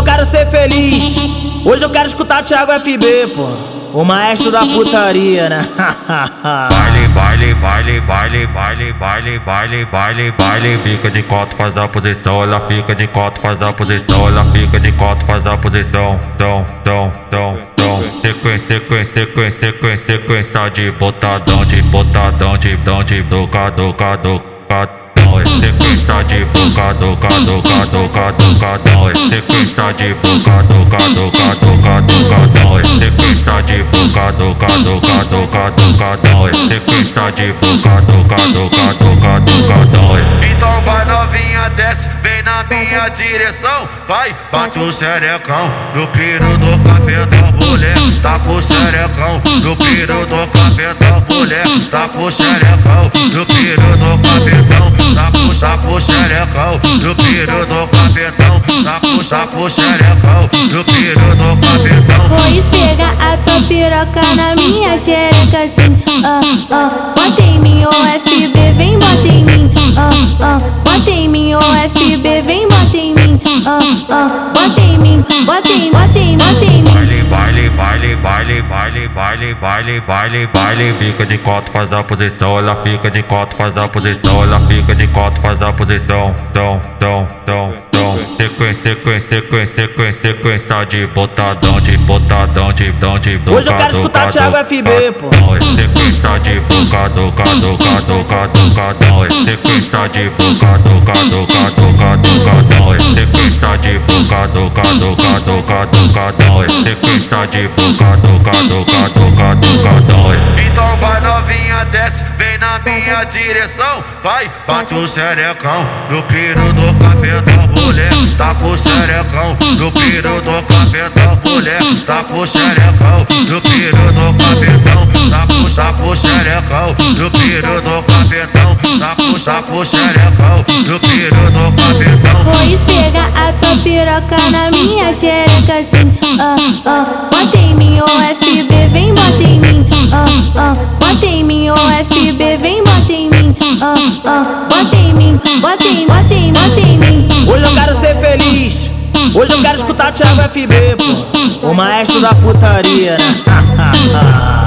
eu quero ser feliz. Hoje eu quero escutar Thiago FB, pô. O maestro da putaria, né? baile, baile, baile, baile, baile, baile, baile, baile, baile, fica de quatro, faz a posição, ela fica de quatro, faz a posição, ela fica de quatro, faz a posição, tão, tão, tão, tão, sequência, sequência, sequência, sequência, sequência de botadão, de botadão, de dão, de doca, doca, doca é sequência de boca, doca, doca, doca, docadão, é sequência de boca, doca, doca, doca, docadão, é sequência de boca, doca, doca, doca, docadão, é sequência de boca, doca, doca, doca, docadão. Então vai novinha, desce, vem na minha direção, vai, bate o xerecão no piro do café da mulher, tá com o xerecão no piro do café da mulher, tá com o xerecão no piro do cafetão, tá pro xerecão, no piro do cafetão. Vou esfregar a tua piroca na minha xereca assim, ah, ah. Bota em mim, o FB, vem bota em mim, ah, ah. Bota em mim, o FB, vem bota em mim, ah, ah. Bota em mim, bota em, bota em, bota em mim. Baile, baile, baile, baile, baile, baile, baile, baile, fica de quatro, faz a posição, ela fica de quatro, faz a posição, ela fica de quatro, faz a posição, tão, tão, tão, tão, sequência, sequência, sequência, sequência, sequência de botadão, de botadão, de dão, de doca, Hoje eu quero escutar Thiago FB, pô. Sequência de boca, doca, doca, doca, docadão, sequência de boca, doca, doca, doca, docadão, sequência de boca, doca, doca, doca, docadão, sequência de boca, doca, doca, doca, docadão. Então vai novinha, desce, minha direção, vai, bate o xerecão no piro do café da mulher, tá com o xerecão no piro do café da mulher, tá com o xerecão no piro do cafetão, tá puxa pro xerecão no piro do cafetão, tá puxa pro xerecão no piro do cafetão. Vou esfregar a tua piroca na minha xereca assim, ah, ah. Bota em mim, o FB, vem bota em mim, ah, ah. Bota em mim, o FB, vem bota em mim, ah, ah. Bota em mim, bota em, bota em, bota em mim. Hoje eu quero ser feliz. Hoje eu quero escutar Thiago FB, pô. O maestro da putaria?